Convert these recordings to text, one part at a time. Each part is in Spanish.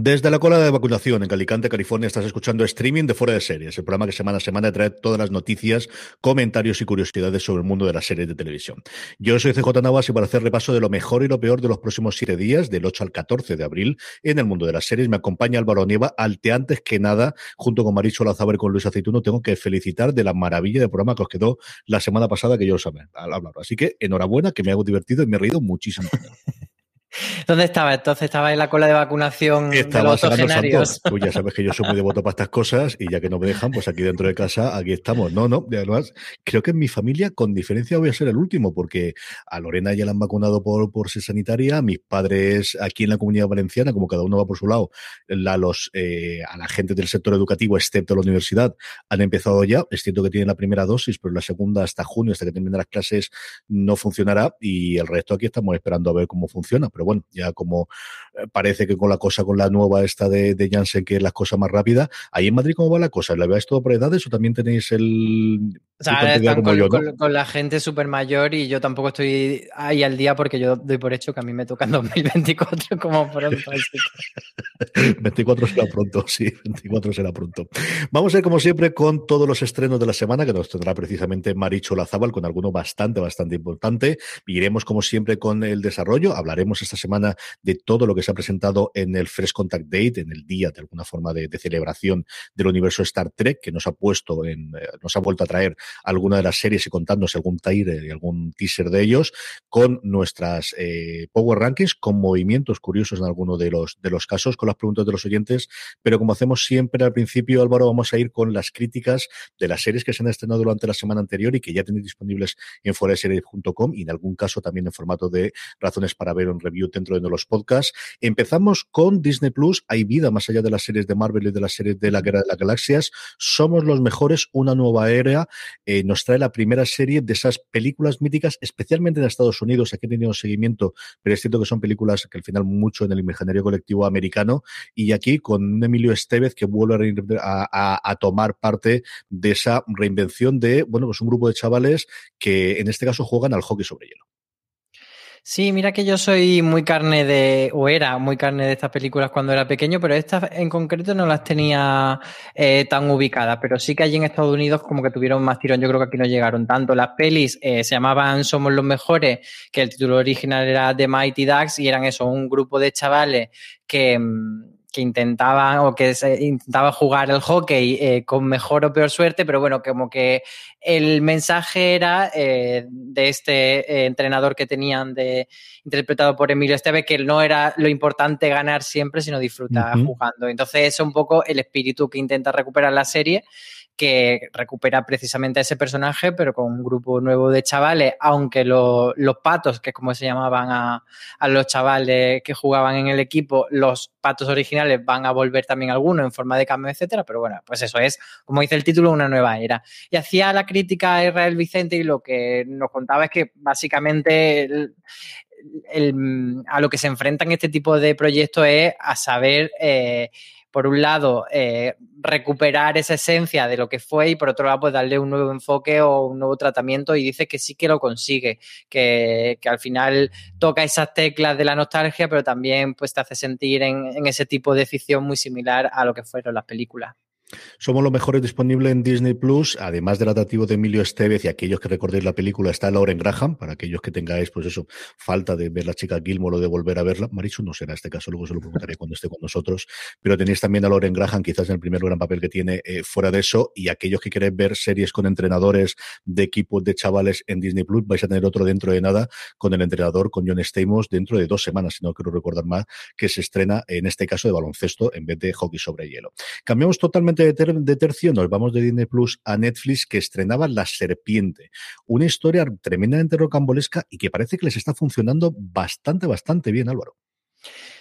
Desde la cola de vacunación en Alicante, California, estás escuchando streaming de Fuera de Series, el programa que semana a semana trae todas las noticias, comentarios y curiosidades sobre el mundo de las series de televisión. Yo soy CJ Navas y para hacer repaso de lo mejor y lo peor de los próximos siete días, del 8 al 14 de abril, en el mundo de las series, me acompaña Álvaro Nieva, al que antes que nada, junto con Maricho Lazaber y con Luis Aceituno, tengo que felicitar de la maravilla de programa que os quedó la semana pasada, que yo sabía al hablar. Así que enhorabuena, que me hago divertido y me he reído muchísimo. ¿Dónde estaba? Entonces estaba en la cola de vacunación estaba de los Pues ya sabes que yo soy muy devoto para estas cosas y ya que no me dejan, pues aquí dentro de casa, aquí estamos. No, no, además, creo que en mi familia, con diferencia, voy a ser el último, porque a Lorena ya la han vacunado por, por ser sanitaria, mis padres aquí en la comunidad valenciana, como cada uno va por su lado, la, los, eh, a la gente del sector educativo, excepto la universidad, han empezado ya. Es cierto que tienen la primera dosis, pero la segunda hasta junio, hasta que terminen las clases, no funcionará y el resto aquí estamos esperando a ver cómo funciona. Pero bueno, ya como eh, parece que con la cosa, con la nueva esta de, de Janssen, que es la cosa más rápida, ahí en Madrid, ¿cómo va la cosa? ¿La veis todo por edades o también tenéis el... O sea, están con, yo, ¿no? con, la gente súper mayor y yo tampoco estoy ahí al día porque yo doy por hecho que a mí me toca en 2024 como pronto. 24 será pronto, sí, 24 será pronto. Vamos a ir como siempre con todos los estrenos de la semana que nos tendrá precisamente Maricho Lazábal con alguno bastante, bastante importante. Iremos como siempre con el desarrollo, hablaremos esta semana de todo lo que se ha presentado en el Fresh Contact Date, en el día de alguna forma de, de celebración del universo Star Trek que nos ha puesto en, eh, nos ha vuelto a traer alguna de las series y contándose algún trailer y algún teaser de ellos con nuestras eh, Power Rankings, con movimientos curiosos en alguno de los, de los casos, con las preguntas de los oyentes, pero como hacemos siempre al principio, Álvaro, vamos a ir con las críticas de las series que se han estrenado durante la semana anterior y que ya tenéis disponibles en foraseries.com y en algún caso también en formato de razones para ver un review dentro de los podcasts. Empezamos con Disney Plus, hay vida más allá de las series de Marvel y de las series de la Guerra de las Galaxias, somos los mejores, una nueva era, eh, nos trae la primera serie de esas películas míticas, especialmente en Estados Unidos, aquí he tenido seguimiento, pero es cierto que son películas que al final mucho en el imaginario colectivo americano, y aquí con Emilio Estevez que vuelve a, a, a, tomar parte de esa reinvención de, bueno, pues un grupo de chavales que en este caso juegan al hockey sobre hielo. Sí, mira que yo soy muy carne de, o era muy carne de estas películas cuando era pequeño, pero estas en concreto no las tenía eh, tan ubicadas, pero sí que allí en Estados Unidos como que tuvieron más tirón, yo creo que aquí no llegaron tanto. Las pelis eh, se llamaban Somos los Mejores, que el título original era The Mighty Ducks y eran eso, un grupo de chavales que mm, que intentaban o que se intentaba jugar el hockey eh, con mejor o peor suerte, pero bueno, como que el mensaje era eh, de este eh, entrenador que tenían de interpretado por Emilio Esteve que no era lo importante ganar siempre, sino disfrutar jugando. Entonces, es un poco el espíritu que intenta recuperar la serie que recupera precisamente a ese personaje, pero con un grupo nuevo de chavales, aunque los patos, que es como se llamaban a, los chavales que jugaban en el equipo, los patos originales van a volver también algunos en forma de cambio, etcétera, pero bueno, pues eso es, como dice el título, una nueva era. Y hacía la crítica a Israel Vicente y lo que nos contaba es que básicamente a lo que se enfrentan este tipo de proyectos es a saber eh, por un lado, eh, recuperar esa esencia de lo que fue y por otro lado, pues darle un nuevo enfoque o un nuevo tratamiento y dice que sí que lo consigue, que, al final toca esas teclas de la nostalgia, pero también pues te hace sentir en, en ese tipo de ficción muy similar a lo que fueron las películas. Somos los mejores disponibles en Disney Plus, además del atractivo de Emilio Estevez y aquellos que recordéis la película, está Lauren Graham, para aquellos que tengáis, pues eso, falta de ver la chica Gilmore o de volver a verla. Marichu no será este caso, luego se lo preguntaré cuando esté con nosotros, pero tenéis también a Lauren Graham, quizás en el primer gran papel que tiene eh, fuera de eso, y aquellos que queréis ver series con entrenadores de equipos de chavales en Disney Plus, vais a tener otro dentro de nada con el entrenador, con John Stamos, dentro de dos semanas, si no quiero recordar más, que se estrena en este caso de baloncesto en vez de hockey sobre hielo. Cambiamos totalmente de, de tercio nos vamos de Disney Plus a Netflix que estrenaba La Serpiente. Una historia tremendamente rocambolesca y que parece que les está funcionando bastante, bastante bien, Álvaro.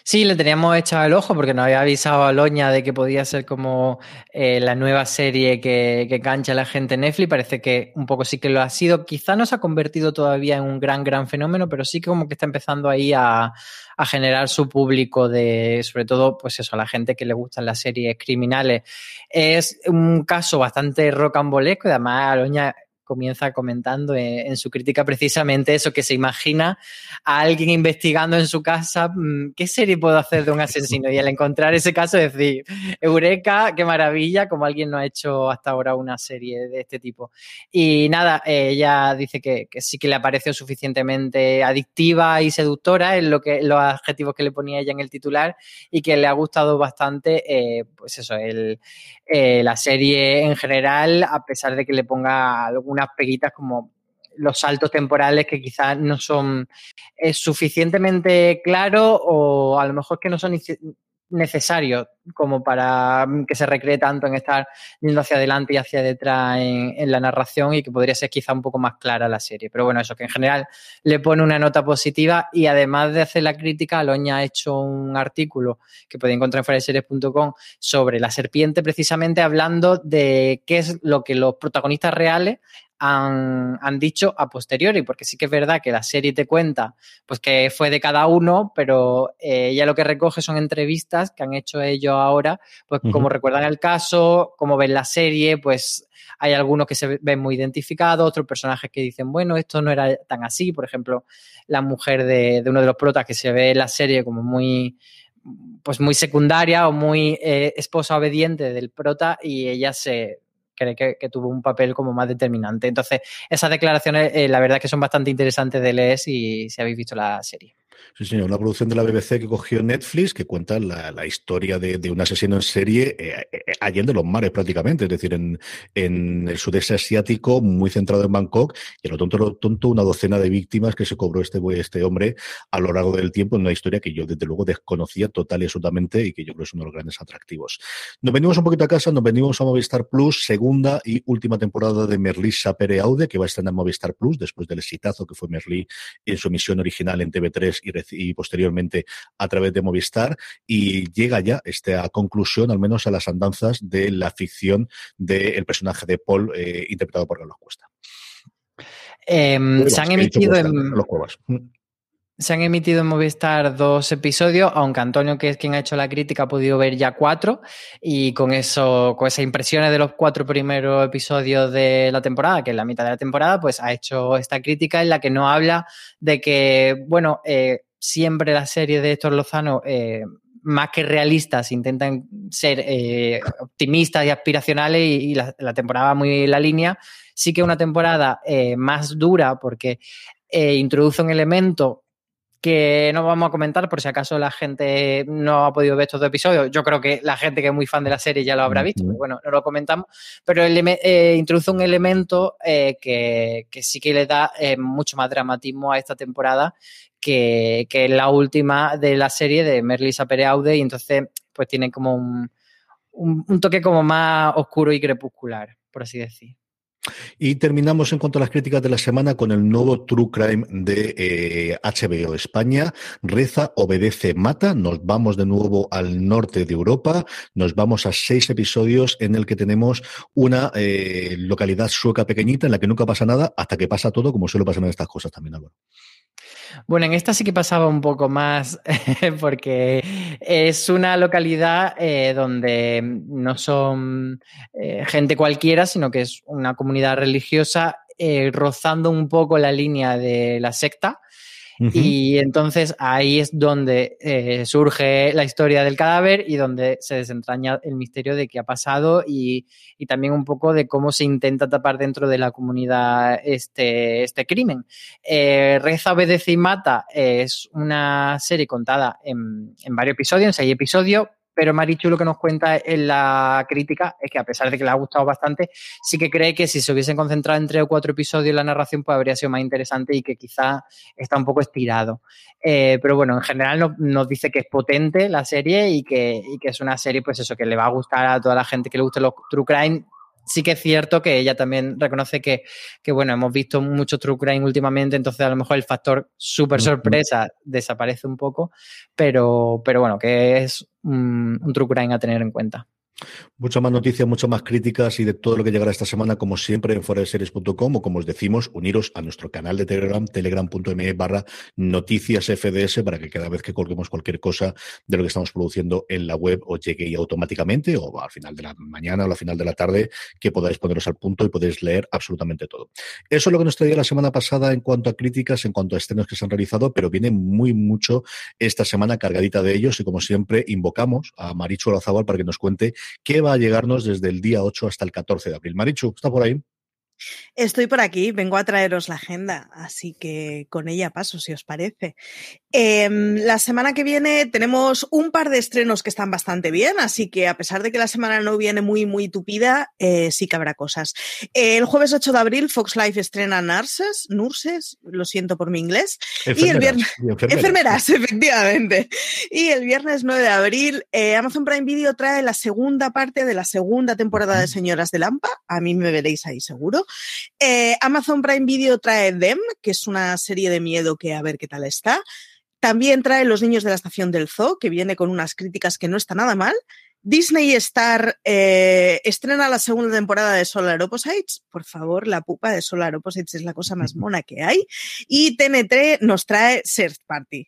Sí, le teníamos echado el ojo porque nos había avisado a Loña de que podía ser como eh, la nueva serie que, que cancha la gente en Netflix. Parece que un poco sí que lo ha sido. Quizá no se ha convertido todavía en un gran, gran fenómeno, pero sí que como que está empezando ahí a, a generar su público de, sobre todo, pues eso, a la gente que le gustan las series criminales. Es un caso bastante rocambolesco y además Aloña comienza comentando en, su crítica precisamente eso, que se imagina a alguien investigando en su casa, mm, ¿qué serie puedo hacer de un asesino? Y al encontrar ese caso decir, Eureka, qué maravilla, como alguien no ha hecho hasta ahora una serie de este tipo. Y nada, ella dice que, sí que le pareció suficientemente adictiva y seductora en lo que, los adjetivos que le ponía ella en el titular y que le ha gustado bastante, eh, pues eso, el, eh, la serie en general, a pesar de que le ponga algunas peguitas como los saltos temporales que quizás no son eh, suficientemente claros o a lo mejor que no son necesario como para mm, que se recree tanto en estar yendo hacia adelante y hacia detrás en, la narración y que podría ser quizá un poco más clara la serie. Pero bueno, eso que en general le pone una nota positiva y además de hacer la crítica, Aloña ha hecho un artículo que podéis encontrar en series.com sobre la serpiente precisamente hablando de qué es lo que los protagonistas reales han, han, dicho a posteriori, porque sí que es verdad que la serie te cuenta pues que fue de cada uno, pero eh, ya lo que recoge son entrevistas que han hecho ellos ahora, pues como recuerdan el caso, como ven la serie, pues hay algunos que se ven muy identificados, otros personajes que dicen, bueno, esto no era tan así, por ejemplo, la mujer de, de uno de los protas que se ve en la serie como muy pues muy secundaria o muy eh, esposa obediente del prota y ella se, cree que, tuvo un papel como más determinante. Entonces, esas declaraciones, eh, la verdad que son bastante interesantes de leer si, si habéis visto la serie. Sí, señor, una producción de la BBC que cogió Netflix que cuenta la, historia de, un asesino en serie eh, eh, allende los mares prácticamente, es decir, en, el sudeste asiático, muy centrado en Bangkok, y a lo tonto, lo tonto, una docena de víctimas que se cobró este, este hombre a lo largo del tiempo en una historia que yo desde luego desconocía total y absolutamente y que yo creo es uno de los grandes atractivos. Nos venimos un poquito a casa, nos venimos a Movistar Plus, segunda y última temporada de Merlí Sapere Aude, que va a estar en Movistar Plus después del exitazo que fue Merlí en su emisión original en TV3 y y posteriormente a través de Movistar y llega ya esta conclusión, al menos a las andanzas de la ficción del personaje de Paul eh, interpretado por Carlos Cuesta. Em, se han emitido en... Los cuevas. Se han emitido en Movistar dos episodios, aunque Antonio, que es quien ha hecho la crítica, ha podido ver ya cuatro. Y con eso, con esas impresiones de los cuatro primeros episodios de la temporada, que es la mitad de la temporada, pues ha hecho esta crítica en la que no habla de que, bueno, eh, siempre la serie de Héctor Lozano eh, más que realistas, intentan ser eh, optimistas y aspiracionales y, la, temporada va muy en la línea. Sí que una temporada más dura porque introduce un elemento que no vamos a comentar por si acaso la gente no ha podido ver estos dos episodios. Yo creo que la gente que es muy fan de la serie ya lo habrá visto, pero bueno, no lo comentamos. Pero introduce un elemento que, que, sí que le da mucho más dramatismo a esta temporada que, es la última de la serie de Merlisa Pereaude y entonces pues tiene como un, un, toque como más oscuro y crepuscular, por así decir. Y terminamos en cuanto a las críticas de la semana con el nuevo True Crime de HBO eh, España. Reza, obedece, mata. Nos vamos de nuevo al norte de Europa. Nos vamos a seis episodios en el que tenemos una eh, localidad sueca pequeñita en la que nunca pasa nada hasta que pasa todo, como suele pasar en estas cosas también, Álvaro. Bueno, en esta sí que pasaba un poco más porque es una localidad eh, donde no son eh, gente cualquiera, sino que es una comunidad religiosa eh, rozando un poco la línea de la secta. Y entonces ahí es donde eh, surge la historia del cadáver y donde se desentraña el misterio de qué ha pasado y, y, también un poco de cómo se intenta tapar dentro de la comunidad este, este crimen. Eh, Reza, Obedece y Mata es una serie contada en, en varios episodios, en seis episodios, pero Marichu lo que nos cuenta en la crítica es que a pesar de que le ha gustado bastante, sí que cree que si se hubiesen concentrado en tres o cuatro episodios la narración, pues habría sido más interesante y que quizá está un poco estirado. Eh, pero bueno, en general nos, dice que es potente la serie y que, y que es una serie, pues eso, que le va a gustar a toda la gente que le guste los True Crime sí que es cierto que ella también reconoce que, que, bueno, hemos visto mucho true crime últimamente, entonces a lo mejor el factor súper sorpresa desaparece un poco, pero, pero bueno, que es un, un true crime a tener en cuenta. Muchas más noticias, muchas más críticas y de todo lo que llegará esta semana, como siempre, en foradeseries.com o como os decimos, uniros a nuestro canal de Telegram, telegram.me barra noticias FDS para que cada vez que colguemos cualquier cosa de lo que estamos produciendo en la web os llegue automáticamente o al final de la mañana o al final de la tarde que podáis poneros al punto y podéis leer absolutamente todo. Eso es lo que nos traía la semana pasada en cuanto a críticas, en cuanto a estrenos que se han realizado, pero viene muy mucho esta semana cargadita de ellos y como siempre invocamos a Marichu Olazábal para que nos cuente qué va a llegarnos desde el día 8 hasta el 14 de abril. Marichu, ¿está por ahí? Estoy por aquí, vengo a traeros la agenda, así que con ella paso, si os parece. Em, la semana que viene tenemos un par de estrenos que están bastante bien, así que a pesar de que la semana no viene muy, muy tupida, eh, sí que habrá cosas. el jueves 8 de abril, Fox Life estrena Nurses, Nurses, lo siento por mi inglés. y el viernes. Enfermeras. efectivamente. Y el viernes 9 de abril, eh, Amazon Prime Video trae la segunda parte de la segunda temporada de Señoras de Lampa. A mí me veréis ahí seguro. Eh, Amazon Prime Video trae Them, que es una serie de miedo que a ver qué tal está. También trae Los Niños de la Estación del Zoo, que viene con unas críticas que no está nada mal. Disney Star eh, estrena la segunda temporada de Solar Opposites. Por favor, la pupa de Solar Opposites es la cosa más mona que hay. Y TNT nos trae Search Party.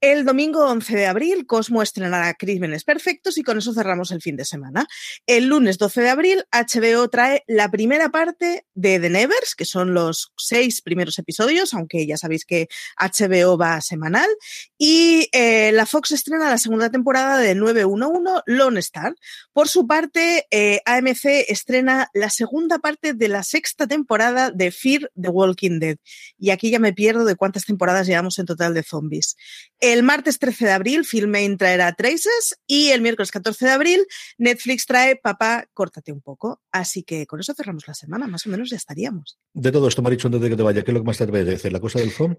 El domingo 11 de abril, Cosmo estrenará Crímenes Perfectos y con eso cerramos el fin de semana. El lunes 12 de abril, HBO trae la primera parte de The Nevers, que son los seis primeros episodios, aunque ya sabéis que HBO va semanal. Y eh, la Fox estrena la segunda temporada de 911, Lone Star. Por su parte, eh, AMC estrena la segunda parte de la sexta temporada de Fear the Walking Dead. Y aquí ya me pierdo de cuántas temporadas llevamos en total de zombies. El martes 13 de abril, Filmain traerá Traces y el miércoles 14 de abril, Netflix trae Papá, córtate un poco. Así que con eso cerramos la semana, más o menos ya estaríamos. De todo esto, Marichu, antes de que te vaya, ¿qué es lo que más te decir? ¿La cosa del phone?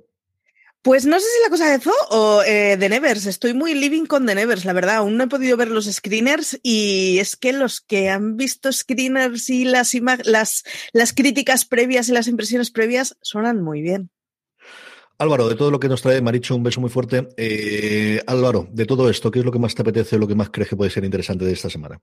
Pues no sé si la cosa de Zoo o eh, de Nevers. Estoy muy living con The Nevers, la verdad. Aún no he podido ver los screeners y es que los que han visto screeners y las, las, las críticas previas y las impresiones previas suenan muy bien. Álvaro, de todo lo que nos trae Maricho, un beso muy fuerte. Eh, Álvaro, de todo esto, ¿qué es lo que más te apetece, lo que más crees que puede ser interesante de esta semana?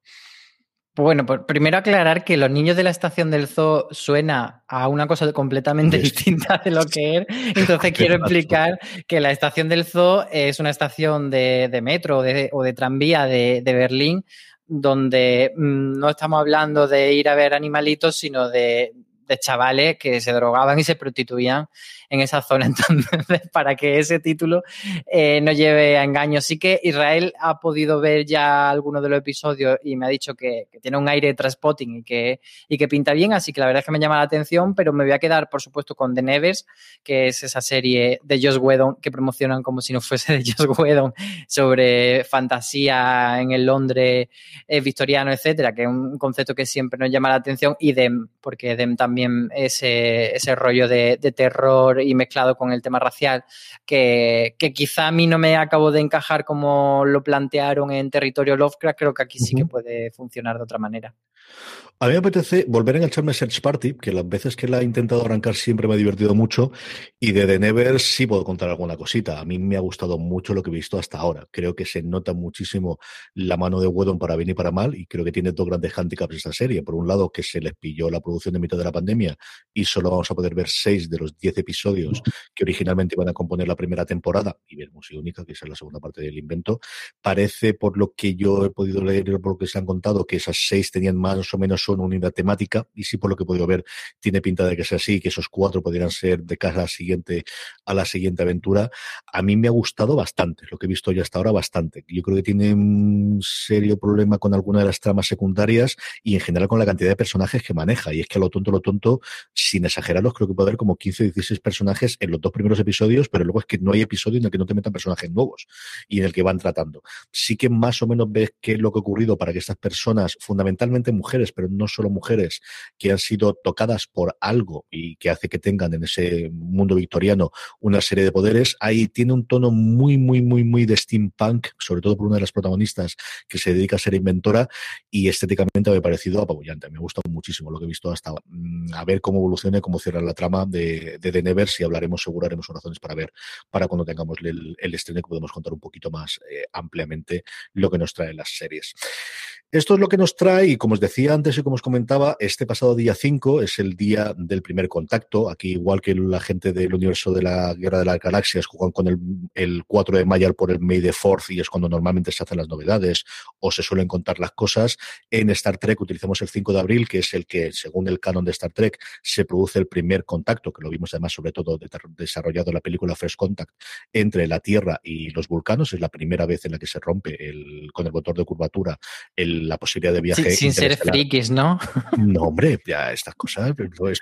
Bueno, pues primero aclarar que Los Niños de la Estación del Zoo suena a una cosa completamente distinta de lo que es. Entonces quiero explicar que la Estación del Zoo es una estación de, metro o de, tranvía de, Berlín donde mm, no estamos hablando de ir a ver animalitos, sino de, de chavales que se drogaban y se prostituían en esa zona. Entonces, para que ese título eh, no lleve a engaño. Sí que Israel ha podido ver ya algunos de los episodios y me ha dicho que, tiene un aire de transpotting y que, y que pinta bien, así que la verdad es que me llama la atención, pero me voy a quedar, por supuesto, con The Nevers, que es esa serie de Josh Whedon que promocionan como si no fuese de Josh Whedon sobre fantasía en el Londres eh, victoriano, etcétera, que es un concepto que siempre nos llama la atención, y Dem, porque Dem también ese, ese rollo de terror y mezclado con el tema racial, que, quizá a mí no me acabo de encajar como lo plantearon en territorio Lovecraft, creo que aquí sí que puede funcionar de otra manera. A mí me apetece volver a engancharme a Search Party, que las veces que la he intentado arrancar siempre me ha divertido mucho, y de The Never sí puedo contar alguna cosita. A mí me ha gustado mucho lo que he visto hasta ahora. Creo que se nota muchísimo la mano de Wedon para bien y para mal, y creo que tiene dos grandes handicaps esta serie. Por un lado, que se les pilló la producción de mitad de la pandemia y solo vamos a poder ver seis de los diez episodios que originalmente iban a componer la primera temporada, y veremos y única, que es la segunda parte del invento. Parece, por lo que yo he podido leer y por lo que se han contado, que esas seis tenían más o menos son unidad temática y sí por lo que he podido ver tiene pinta de que sea así, que esos cuatro podrían ser de casa siguiente a la siguiente aventura. A mí me ha gustado bastante, lo que he visto ya hasta ahora bastante. Yo creo que tiene un serio problema con alguna de las tramas secundarias y en general con la cantidad de personajes que maneja. Y es que a lo tonto, lo tonto, sin exagerarlos, creo que puede haber como 15 o 16 personajes en los dos primeros episodios, pero luego es que no hay episodio en el que no te metan personajes nuevos y en el que van tratando. Sí que más o menos ves qué es lo que ha ocurrido para que estas personas, fundamentalmente mujeres, pero no solo mujeres que han sido tocadas por algo y que hace que tengan en ese mundo victoriano una serie de poderes. Ahí tiene un tono muy, muy, muy, muy de steampunk, sobre todo por una de las protagonistas que se dedica a ser inventora y estéticamente me ha parecido apabullante. Me ha gustado muchísimo lo que he visto hasta mm, a ver cómo evoluciona cómo cierra la trama de, de The Nevers y hablaremos, seguro haremos razones para ver para cuando tengamos el, el estreno que podemos contar un poquito más eh, ampliamente lo que nos trae las series. Esto es lo que nos trae, y como os decía antes como os comentaba, este pasado día 5 es el día del primer contacto. Aquí, igual que la gente del universo de la Guerra de las Galaxias, juegan con el, el 4 de mayo por el May the 4 y es cuando normalmente se hacen las novedades o se suelen contar las cosas. En Star Trek utilizamos el 5 de abril, que es el que, según el canon de Star Trek, se produce el primer contacto, que lo vimos además, sobre todo, desarrollado en la película First Contact, entre la Tierra y los vulcanos. Es la primera vez en la que se rompe el, con el motor de curvatura el la posibilidad de viaje. sin ser frikis, ¿no? No, hombre, ya estas cosas, es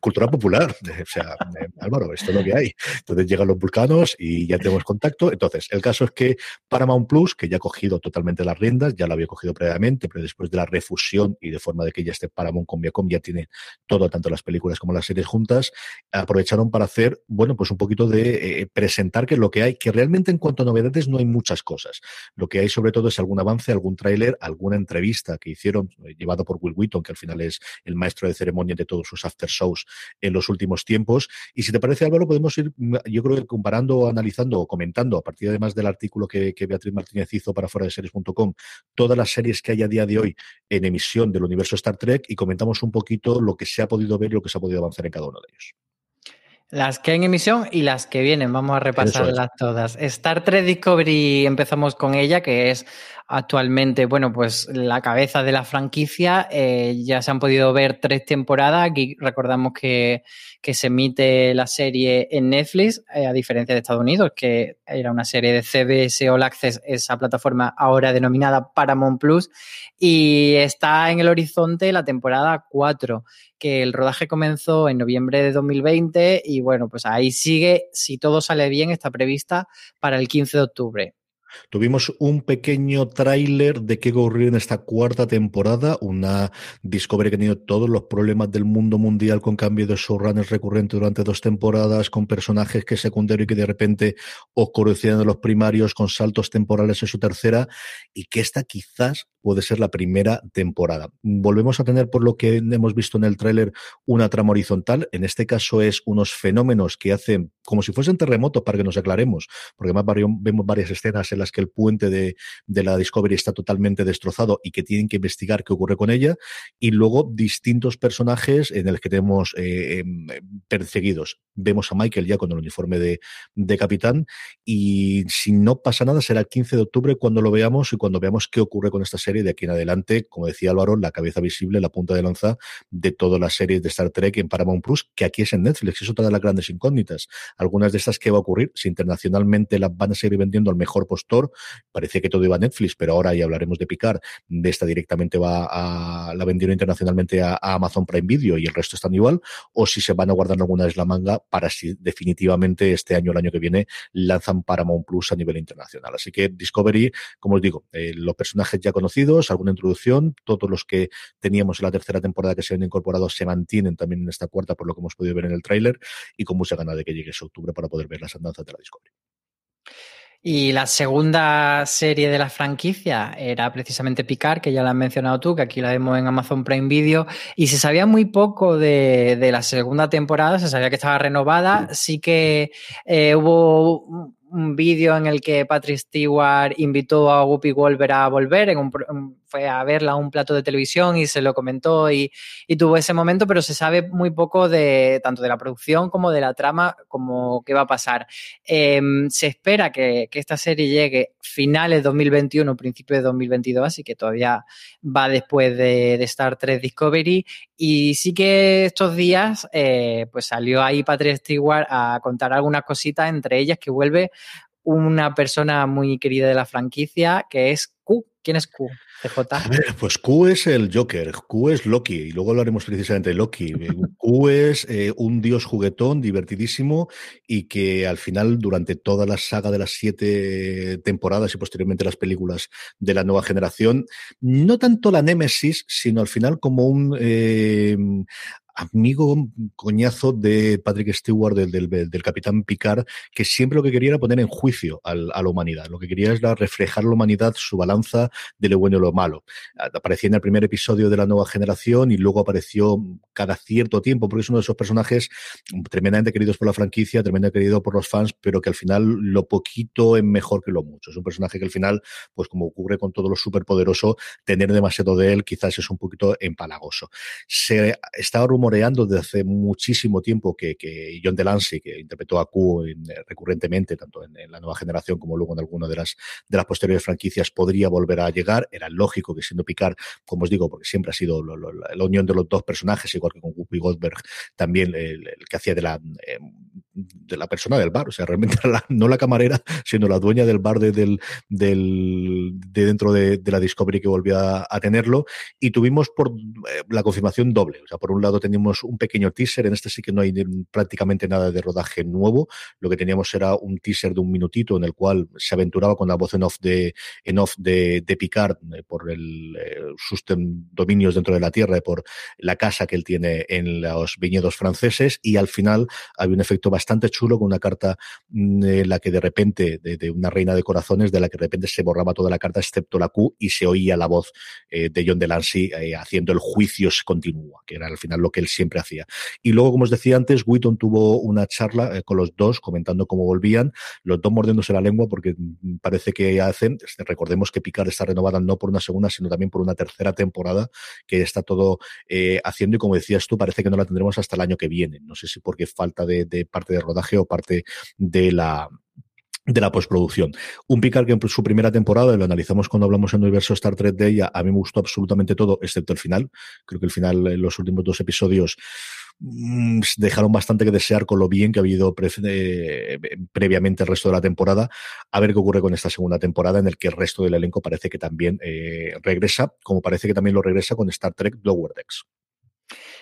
cultura popular. O sea, eh, Álvaro, esto es lo que hay. Entonces llegan los vulcanos y ya tenemos contacto. Entonces, el caso es que Paramount Plus, que ya ha cogido totalmente las riendas, ya lo había cogido previamente, pero después de la refusión y de forma de que ya esté Paramount con Viacom, ya tiene todo, tanto las películas como las series juntas, aprovecharon para hacer, bueno, pues un poquito de eh, presentar que lo que hay, que realmente en cuanto a novedades no hay muchas cosas. Lo que hay sobre todo es algún avance, algún tráiler, algún una entrevista que hicieron, eh, llevado por Will Wheaton, que al final es el maestro de ceremonia de todos sus after shows en los últimos tiempos. Y si te parece, Álvaro, podemos ir, mm, yo creo que comparando, analizando o comentando, a partir además del artículo que, Beatriz Martínez hizo para fuera de series.com, todas las series que hay a día de hoy en emisión del universo Star Trek y comentamos un poquito lo que se ha podido ver y lo que se ha podido avanzar en cada uno de ellos. Las que hay en emisión y las que vienen, vamos a repasarlas todas. Star Trek Discovery, empezamos con ella, que es actualmente, bueno, pues la cabeza de la franquicia. Eh, ya se han podido ver tres temporadas. Aquí recordamos que, se emite la serie en Netflix, eh, a diferencia de Estados Unidos, que era una serie de CBS All Access, esa plataforma ahora denominada Paramount Plus. Y está en el horizonte la temporada 4 que el rodaje comenzó en noviembre de 2020 y bueno, pues ahí sigue, si todo sale bien, está prevista para el 15 de octubre. Tuvimos un pequeño tráiler de qué ocurrir en esta cuarta temporada, una Discovery que ha tenido todos los problemas del mundo mundial con cambio de showrunners recurrente durante dos temporadas, con personajes que secundario y que de repente oscurecían de los primarios, con saltos temporales en su tercera, y que esta quizás puede ser la primera temporada. Volvemos a tener, por lo que hemos visto en el tráiler, una trama horizontal. En este caso es unos fenómenos que hacen como si fuesen terremotos, para que nos aclaremos, porque además vemos varias escenas en las que el puente de, de la Discovery está totalmente destrozado y que tienen que investigar qué ocurre con ella, y luego distintos personajes en los que tenemos eh, em, perseguidos. Vemos a Michael ya con el uniforme de, de capitán, y si no pasa nada, será el 15 de octubre cuando lo veamos y cuando veamos qué ocurre con esta serie de aquí en adelante, como decía Álvaro, la cabeza visible, la punta de lanza de todas las series de Star Trek en Paramount Plus, que aquí es en Netflix, es otra de las grandes incógnitas. Algunas de estas que va a ocurrir, si internacionalmente las van a seguir vendiendo al mejor postor, parecía que todo iba a Netflix, pero ahora ya hablaremos de Picar, de esta directamente va a la vendieron internacionalmente a, Amazon Prime Video y el resto están igual, o si se van a guardar alguna de la manga para si definitivamente este año o el año que viene lanzan Paramount Plus a nivel internacional. Así que Discovery, como os digo, eh, los personajes ya conocidos, alguna introducción, todos los que teníamos en la tercera temporada que se han incorporado se mantienen también en esta cuarta, por lo que hemos podido ver en el tráiler, y con mucha gana de que llegue ese octubre para poder ver las andanzas de la Discovery. Y la segunda serie de la franquicia era precisamente Picar, que ya la has mencionado tú, que aquí la vemos en Amazon Prime Video, y se sabía muy poco de, la segunda temporada, se sabía que estaba renovada, sí que eh, hubo un vídeo en el que Patrick Stewart invitó a Whoopi Wolver a volver, en un, fue a verla a un plato de televisión y se lo comentó y, tuvo ese momento, pero se sabe muy poco de tanto de la producción como de la trama, como qué va a pasar. Em, se espera que, esta serie llegue finales 2021, principios de 2022, así que todavía va después de, Star Trek Discovery. Y sí que estos días, eh, pues salió ahí Patrick Stewart a contar algunas cositas, entre ellas que vuelve una persona muy querida de la franquicia, que es. ¿Quién es Q? CJ. pues Q es el Joker, Q es Loki, y luego hablaremos precisamente de Loki. Q es eh, un dios juguetón, divertidísimo, y que al final, durante toda la saga de las siete temporadas y posteriormente las películas de la nueva generación, no tanto la Némesis, sino al final como un eh, amigo coñazo de Patrick Stewart, del, del, capitán Picard, que siempre lo que quería era poner en juicio a la humanidad. Lo que quería es reflejar la humanidad, su balanza de lo bueno y lo malo. Aparecía en el primer episodio de la nueva generación y luego apareció cada cierto tiempo, porque es uno de esos personajes tremendamente queridos por la franquicia, tremendamente querido por los fans, pero que al final lo poquito es mejor que lo mucho. Es un personaje que al final, pues como ocurre con todo lo superpoderoso, tener demasiado de él quizás es un poquito empalagoso. Se estaba rumoreando desde hace muchísimo tiempo que, que John Delancey, que interpretó a Q en, eh, recurrentemente, tanto en, la nueva generación como luego en alguna de las, de las posteriores franquicias, podría volver a llegar. Era lógico que siendo Picard, como os digo, porque siempre ha sido la unión de los dos personajes, igual que con Whoopi Goldberg, también el, que hacía de la, eh, de la persona del bar, o sea, realmente no la camarera, sino la dueña del bar de, del, del, de dentro de, la Discovery que volvía a, tenerlo. Y tuvimos por eh, la confirmación doble. O sea, por un lado teníamos un pequeño teaser, en este sí que no hay prácticamente nada de rodaje nuevo. Lo que teníamos era un teaser de un minutito en el cual se aventuraba con la voz en off de, en off de, de Picard eh, por el, sus dominios dentro de la Tierra y por la casa que él tiene en los viñedos franceses. Y al final había un efecto bastante chulo con una carta mm, en la que de repente, de, una reina de corazones, de la que de repente se borraba toda la carta excepto la Q y se oía la voz eh, de John Delancey eh, haciendo el juicio se continúa, que era al final lo que siempre hacía. Y luego, como os decía antes, Witton tuvo una charla eh, con los dos comentando cómo volvían, los dos mordiéndose la lengua porque mm, parece que hacen, este, recordemos que Picard está renovada no por una segunda, sino también por una tercera temporada que está todo haciendo y como decías tú, parece que no la tendremos hasta el año que viene. No sé si porque falta de parte de rodaje o parte de la de la postproducción. Un Picard que en su primera temporada, y lo analizamos cuando hablamos en el universo Star Trek de ella, a mí me gustó absolutamente todo, excepto el final. Creo que el final, en los últimos dos episodios, mm, dejaron bastante que desear con lo bien que ha habido eh, previamente el resto de la temporada. A ver qué ocurre con esta segunda temporada, en el que el resto del elenco parece que también eh, regresa, como parece que también lo regresa con Star Trek Lower Decks.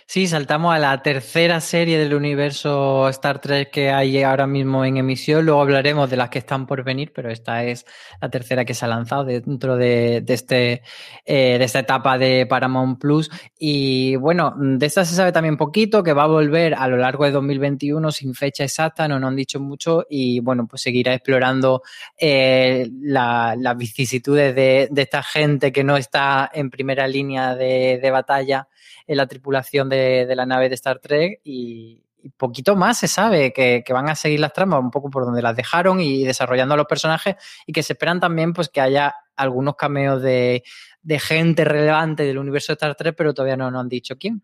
Sí, saltamos a la tercera serie del universo Star Trek que hay ahora mismo en emisión. Luego hablaremos de las que están por venir, pero esta es la tercera que se ha lanzado dentro de, este, eh, de esta etapa de Paramount Plus. Y bueno, de esta se sabe también poquito, que va a volver a lo largo de 2021 sin fecha exacta, no nos han dicho mucho. Y bueno, pues seguirá explorando eh, las vicisitudes de, esta gente que no está en primera línea de batalla en la tripulación de, la nave de Star Trek y, poquito más se sabe que, van a seguir las tramas un poco por donde las dejaron y desarrollando a los personajes y que se esperan también pues que haya algunos cameos de, de gente relevante del universo de Star Trek, pero todavía no nos han dicho quién.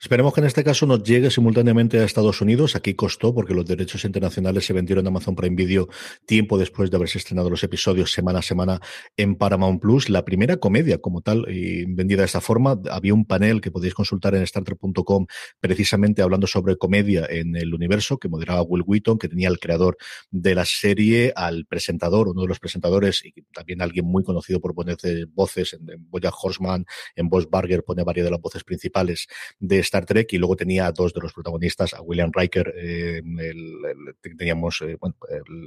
Esperemos que en este caso nos llegue simultáneamente a Estados Unidos. Aquí costó porque los derechos internacionales se vendieron en Amazon Prime Video tiempo después de haberse estrenado los episodios semana a semana en Paramount Plus. La primera comedia como tal y vendida de esta forma. Había un panel que podéis consultar en StarTrek.com precisamente hablando sobre comedia en el universo que moderaba Will Wheaton, que tenía el creador de la serie, al presentador, uno de los presentadores y también alguien muy conocido por poner voces en, en Boya Horseman, en Boss Barger pone varias de las voces principales de Star Trek y luego tenía a dos de los protagonistas, a William Riker, eh, teníamos eh,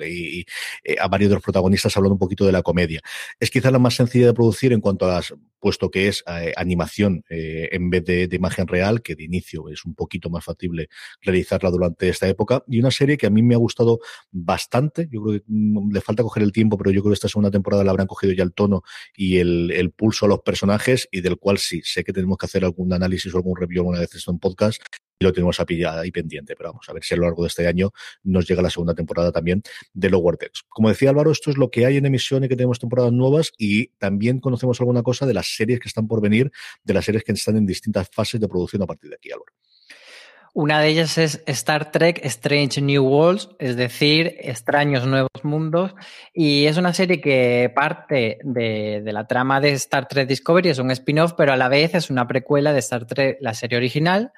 y, eh, a varios de los protagonistas hablando un poquito de la comedia. Es quizá la más sencilla de producir en cuanto a las, puesto que es animación en vez de, imagen real, que de inicio es un poquito más factible realizarla durante esta época, y una serie que a mí me ha gustado bastante, yo creo que mm, le falta coger el tiempo, pero yo creo que esta segunda temporada la habrán cogido ya el tono y el, el pulso a los personajes, y del cual sí, sé que tenemos que hacer algún análisis o algún review alguna vez esto en podcast y lo tenemos ahí pendiente, pero vamos a ver si a lo largo de este año nos llega la segunda temporada también de Lower Decks. Como decía Álvaro, esto es lo que hay en emisión y que tenemos temporadas nuevas y también conocemos alguna cosa de las series que están por venir, de las series que están en distintas fases de producción a partir de aquí, Álvaro. Una de ellas es Star Trek Strange New Worlds, es decir, extraños nuevos mundos, y es una serie que parte de, la trama de Star Trek Discovery, es un spin-off, pero a la vez es una precuela de Star Trek, la serie original,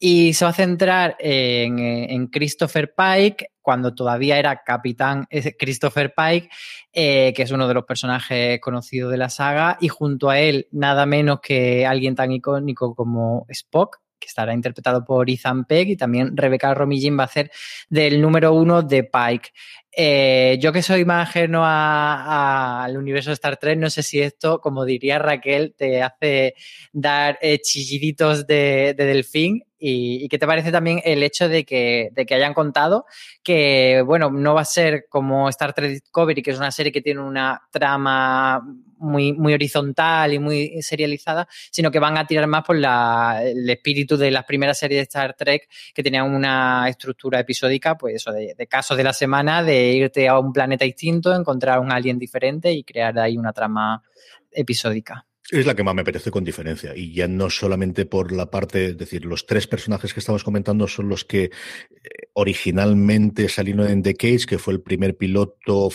y se va a centrar en, en Christopher Pike, cuando todavía era capitán Christopher Pike, eh, que es uno de los personajes conocidos de la saga, y junto a él nada menos que alguien tan icónico como Spock, que estará interpretado por Ethan Peck y también Rebecca Romijn va a ser del número uno de Pike. Eh, yo que soy más ajeno al universo de Star Trek, no sé si esto, como diría Raquel, te hace dar eh, chilliditos de delfín y, y, qué te parece también el hecho de que, de que hayan contado que, bueno, no va a ser como Star Trek Discovery, que es una serie que tiene una trama muy, muy horizontal y muy serializada, sino que van a tirar más por la, el espíritu de las primeras series de Star Trek que tenían una estructura episódica, pues eso, de, de casos de la semana, de irte a un planeta distinto, encontrar un alien diferente y crear ahí una trama episódica. Es la que más me parece con diferencia. Y ya no solamente por la parte, es decir, los tres personajes que estamos comentando son los que eh, originalmente salieron en The Cage, que fue el primer piloto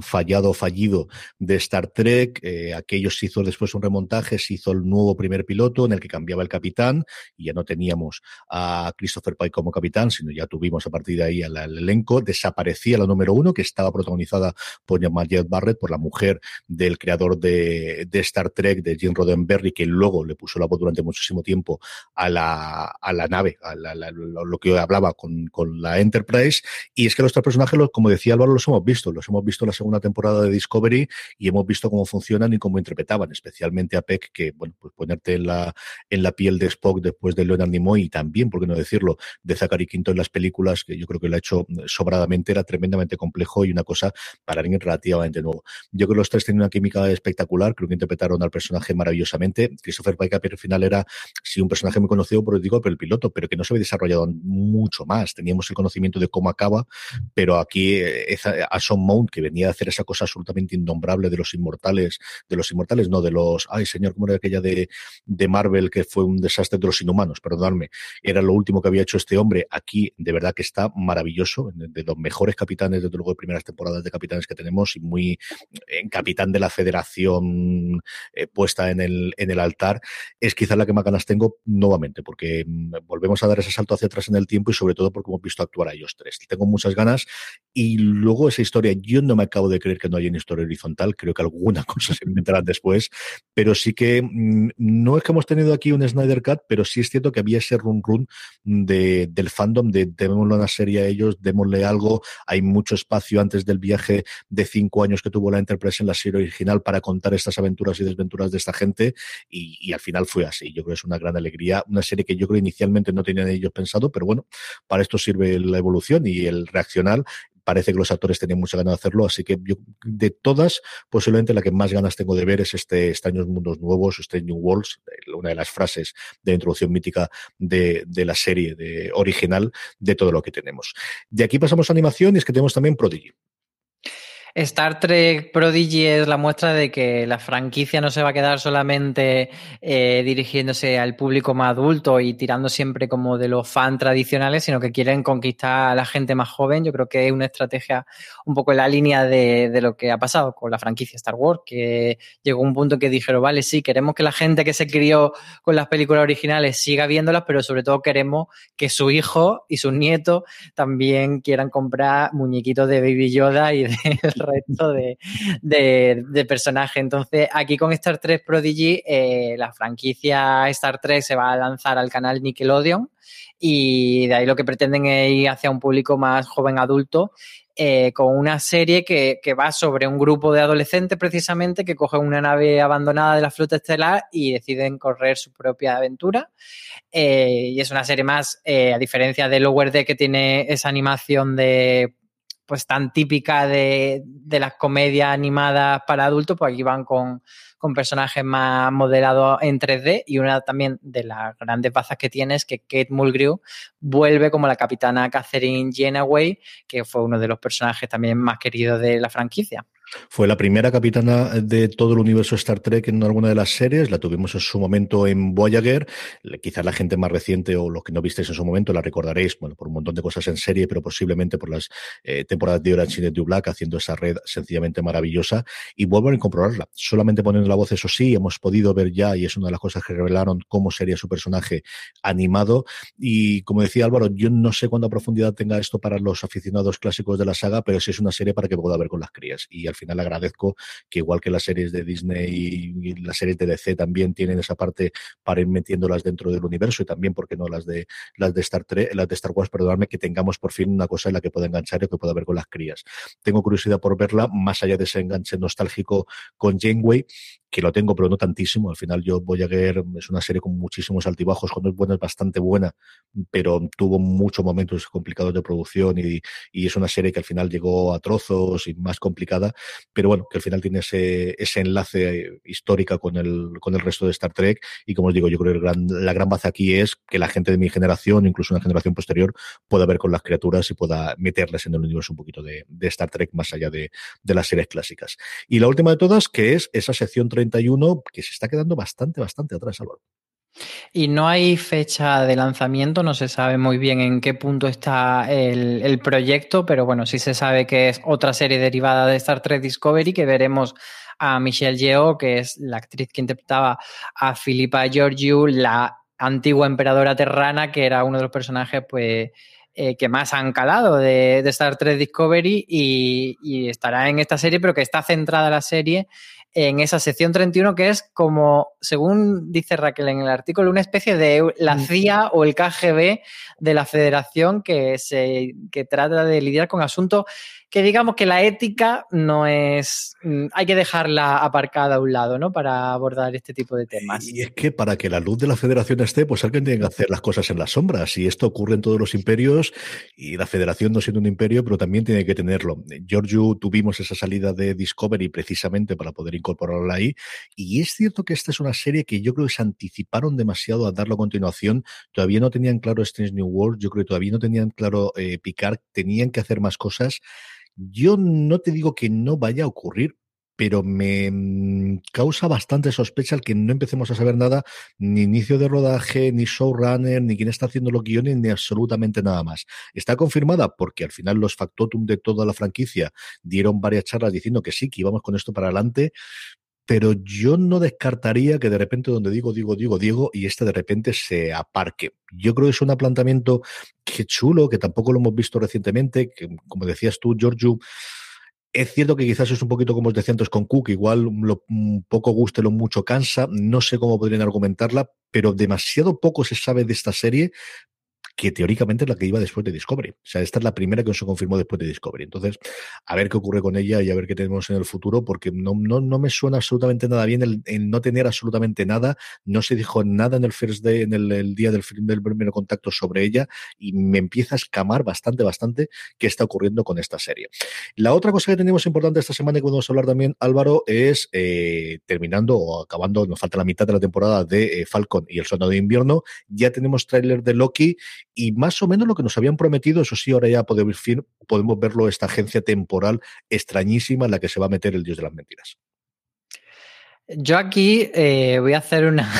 fallado, fallido de Star Trek. Eh, aquellos se hizo después un remontaje, se hizo el nuevo primer piloto en el que cambiaba el capitán y ya no teníamos a Christopher Pike como capitán, sino ya tuvimos a partir de ahí al, al elenco. Desaparecía la número uno, que estaba protagonizada por Margaret Barrett, por la mujer del creador de, de Star Trek de Jim Roddenberry, que luego le puso la voz durante muchísimo tiempo a la, a la nave, a lo que hablaba con, con, la Enterprise. Y es que los tres personajes, como decía Álvaro, los hemos visto. Los hemos visto en la segunda temporada de Discovery y hemos visto cómo funcionan y cómo interpretaban, especialmente a Peck, que, bueno, pues ponerte la, en la piel de Spock después de Leonard Nimoy y también, por qué no decirlo, de Zachary Quinto en las películas, que yo creo que lo ha hecho sobradamente, era tremendamente complejo y una cosa para alguien relativamente nuevo. Yo creo que los tres tenían una química espectacular, creo que interpretaron al personaje maravillosamente. Christopher Pike al final era, sí, un personaje muy conocido por, digo, por el piloto, pero que no se había desarrollado mucho más. Teníamos el conocimiento de cómo acaba, pero aquí eh, Ason Mount, que venía a hacer esa cosa absolutamente innombrable de los inmortales, de los inmortales, no, de los, ay señor, ¿cómo era aquella de, de Marvel que fue un desastre de los inhumanos? Perdonadme. Era lo último que había hecho este hombre. Aquí, de verdad que está maravilloso, de los mejores capitanes, desde luego, de primeras temporadas de capitanes que tenemos y muy en capitán de la federación eh, puesta en el, en el altar, es quizá la que más ganas tengo nuevamente, porque mm, volvemos a dar ese salto hacia atrás en el tiempo y sobre todo porque hemos visto actuar a ellos tres. Tengo muchas ganas y luego esa historia, yo no me acabo de creer que no haya una historia horizontal, creo que alguna cosa se inventarán después, pero sí que mm, no es que hemos tenido aquí un Snyder Cut, pero sí es cierto que había ese run run de, del fandom de démosle una serie a ellos, démosle algo, hay mucho espacio antes del viaje de cinco años que tuvo la Enterprise en la serie original para contar estas aventuras y desventuras de esta gente y, al final fue así. Yo creo que es una gran alegría, una serie que yo creo inicialmente no tenían ellos pensado, pero bueno, para esto sirve la evolución y el reaccionar parece que los actores tenían mucha ganas de hacerlo, así que yo, de todas, posiblemente la que más ganas tengo de ver es este Extraños Mundos Nuevos, este New Worlds, una de las frases de introducción mítica de, de la serie de, original de todo lo que tenemos. De aquí pasamos a animación y es que tenemos también Prodigy. Star Trek Prodigy es la muestra de que la franquicia no se va a quedar solamente eh, dirigiéndose al público más adulto y tirando siempre como de los fans tradicionales, sino que quieren conquistar a la gente más joven. Yo creo que es una estrategia un poco en la línea de, de lo que ha pasado con la franquicia Star Wars, que llegó un punto que dijeron, vale, sí, queremos que la gente que se crió con las películas originales siga viéndolas, pero sobre todo queremos que su hijo y sus nietos también quieran comprar muñequitos de Baby Yoda y de resto de, de. Entonces, aquí con Star Trek Prodigy, eh, la franquicia Star Trek se va a lanzar al canal Nickelodeon y de ahí lo que pretenden es ir hacia un público más joven adulto eh, con una serie que, que, va sobre un grupo de adolescentes precisamente que cogen una nave abandonada de la flota estelar y deciden correr su propia aventura. Eh, y es una serie más, a diferencia de Lower Deck que tiene esa animación de pues tan típica de, de las comedias animadas para adultos, pues aquí van con, con personajes más modelados en 3D y una también de las grandes bazas que tiene es que Kate Mulgrew vuelve como la capitana Catherine Jenaway, que fue uno de los personajes también más queridos de la franquicia. Fue la primera capitana de todo el universo Star Trek en alguna de las series. La tuvimos en su momento en Voyager. Quizás la gente más reciente o los que no visteis en su momento la recordaréis, bueno, por un montón de cosas en serie, pero posiblemente por las eh, temporadas de Orange y de Black haciendo esa red sencillamente maravillosa. Y vuelvo a comprobarla. Solamente poniendo la voz, eso sí, hemos podido ver ya, y es una de las cosas que revelaron cómo sería su personaje animado. Y como decía Álvaro, yo no sé cuánta profundidad tenga esto para los aficionados clásicos de la saga, pero sí es una serie para que pueda ver con las crías. Y al final agradezco que igual que las series de Disney y las series de DC también tienen esa parte para ir metiéndolas dentro del universo y también, porque no, las de las de Star Trek, las de Star Wars, perdonadme, que tengamos por fin una cosa en la que pueda enganchar y que pueda ver con las crías. Tengo curiosidad por verla, más allá de ese enganche nostálgico con Janeway, que lo tengo, pero no tantísimo. Al final, yo voy a ver, es una serie con muchísimos altibajos, cuando es buena es bastante buena, pero tuvo muchos momentos complicados de producción y, y, es una serie que al final llegó a trozos y más complicada, pero bueno, que al final tiene ese, ese enlace histórica con el, con el resto de Star Trek. Y como os digo, yo creo que la gran base aquí es que la gente de mi generación, incluso una generación posterior, pueda ver con las criaturas y pueda meterles en el universo un poquito de, de Star Trek más allá de, de las series clásicas. Y la última de todas, que es esa sección 31 que se está quedando bastante, bastante atrás, Álvaro. Y no hay fecha de lanzamiento, no se sabe muy bien en qué punto está el, proyecto, pero bueno, sí se sabe que es otra serie derivada de Star Trek Discovery, que veremos a Michelle Yeoh, que es la actriz que interpretaba a Philippa Georgiou, la antigua emperadora terrana, que era uno de los personajes, pues, eh, que más han calado de, Star Trek Discovery y, estará en esta serie, pero que está centrada la serie en esa sección 31 que es como, según dice Raquel en el artículo, una especie de la Mm. CIA o el KGB de la federación que, se, que trata de lidiar con asuntos que digamos que la ética no es, mm, hay que dejarla aparcada a un lado, ¿no? Para abordar este tipo de temas. Y es que para que la luz de la federación esté, pues alguien tiene que hacer las cosas en las sombras. Y esto ocurre en todos los imperios y la federación no siendo un imperio, pero también tiene que tenerlo. Giorgio tuvimos esa salida de Discovery precisamente para poder incorporarla ahí. Y es cierto que esta es una serie que yo creo que se anticiparon demasiado a darlo a continuación. Todavía no tenían claro Strange New World, yo creo que todavía no tenían claro eh, Picard, tenían que hacer más cosas. Yo no te digo que no vaya a ocurrir, pero me mm, causa bastante sospecha el que no empecemos a saber nada, ni inicio de rodaje, ni showrunner, ni quién está haciendo los guiones, ni absolutamente nada más. Está confirmada porque al final los factotum de toda la franquicia dieron varias charlas diciendo que sí, que íbamos con esto para adelante, pero yo no descartaría que de repente donde digo, digo, digo, digo, y este de repente se aparque. Yo creo que es un planteamiento que chulo, que tampoco lo hemos visto recientemente, que como decías tú, Giorgio, es cierto que quizás es un poquito como os decía antes con Cook, igual lo un poco guste, lo mucho cansa, no sé cómo podrían argumentarla, pero demasiado poco se sabe de esta serie que teóricamente es la que iba después de Discovery. O sea, esta es la primera que se confirmó después de Discovery. Entonces, a ver qué ocurre con ella y a ver qué tenemos en el futuro, porque no, no, no me suena absolutamente nada bien el, no tener absolutamente nada. No se dijo nada en el first day, en el, día del, primer contacto sobre ella, y me empieza a escamar bastante, bastante qué está ocurriendo con esta serie. La otra cosa que tenemos importante esta semana y que podemos hablar también, Álvaro, es eh, terminando o acabando, nos falta la mitad de la temporada de eh, Falcon y el Soldado de Invierno. Ya tenemos tráiler de Loki y más o menos lo que nos habían prometido, eso sí, ahora ya podemos, podemos verlo, esta agencia temporal extrañísima en la que se va a meter el dios de las mentiras. Yo aquí eh, voy a hacer una,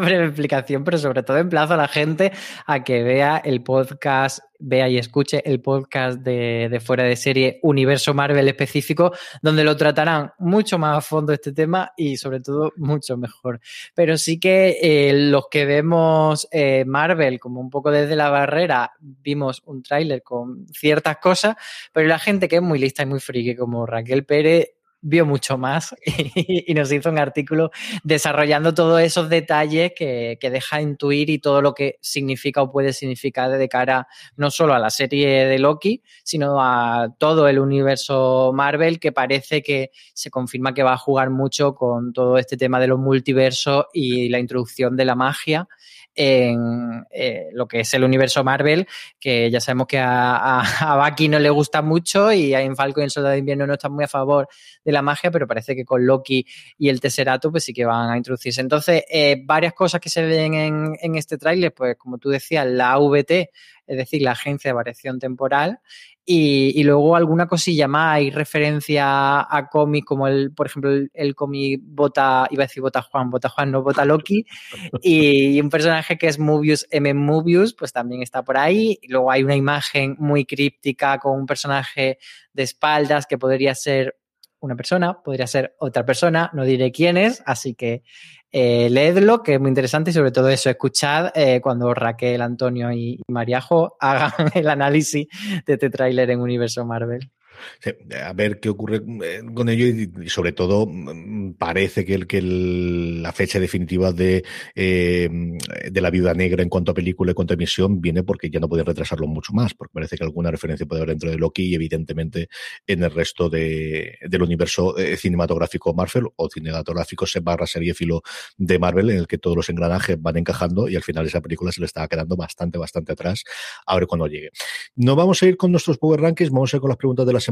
breve explicación, pero sobre todo emplazo a la gente a que vea el podcast, vea y escuche el podcast de, fuera de serie Universo Marvel específico, donde lo tratarán mucho más a fondo este tema y sobre todo mucho mejor. Pero sí que eh, los que vemos eh, Marvel como un poco desde la barrera, vimos un tráiler con ciertas cosas, pero la gente que es muy lista y muy friki como Raquel Pérez vio mucho más y, nos hizo un artículo desarrollando todos esos detalles que, deja intuir y todo lo que significa o puede significar de cara no solo a la serie de Loki, sino a todo el universo Marvel que parece que se confirma que va a jugar mucho con todo este tema de los multiversos y la introducción de la magia en eh, lo que es el universo Marvel, que ya sabemos que a, a, Bucky no le gusta mucho y a Falcon y el Soldado de Invierno no están muy a favor de la magia, pero parece que con Loki y el Tesserato pues sí que van a introducirse. Entonces, eh, varias cosas que se ven en, en este tráiler, pues como tú decías, la AVT, es decir, la agencia de variación temporal, y, luego alguna cosilla más, hay referencia a cómics como el, por ejemplo, el, cómic Bota, iba a decir Bota Juan, Bota Juan, no Bota Loki, y un personaje que es Mobius M. Mobius, pues también está por ahí. Y luego hay una imagen muy críptica con un personaje de espaldas que podría ser una persona, podría ser otra persona, no diré quién es, así que eh, leedlo, que es muy interesante y sobre todo eso, escuchad eh, cuando Raquel, Antonio y, y Mariajo hagan el análisis de este tráiler en Universo Marvel a ver qué ocurre eh, con ello y, sobre todo mm, parece que, el, que la fecha definitiva de, eh, de la Viuda Negra en cuanto a película y cuanto a emisión viene porque ya no pueden retrasarlo mucho más, porque parece que alguna referencia puede haber dentro de Loki y evidentemente en el resto de, del universo eh, cinematográfico Marvel o cinematográfico se barra filo de Marvel en el que todos los engranajes van encajando y al final esa película se le está quedando bastante, bastante atrás a ver cuando llegue. No vamos a ir con nuestros Power Rankings, vamos a ir con las preguntas de la semana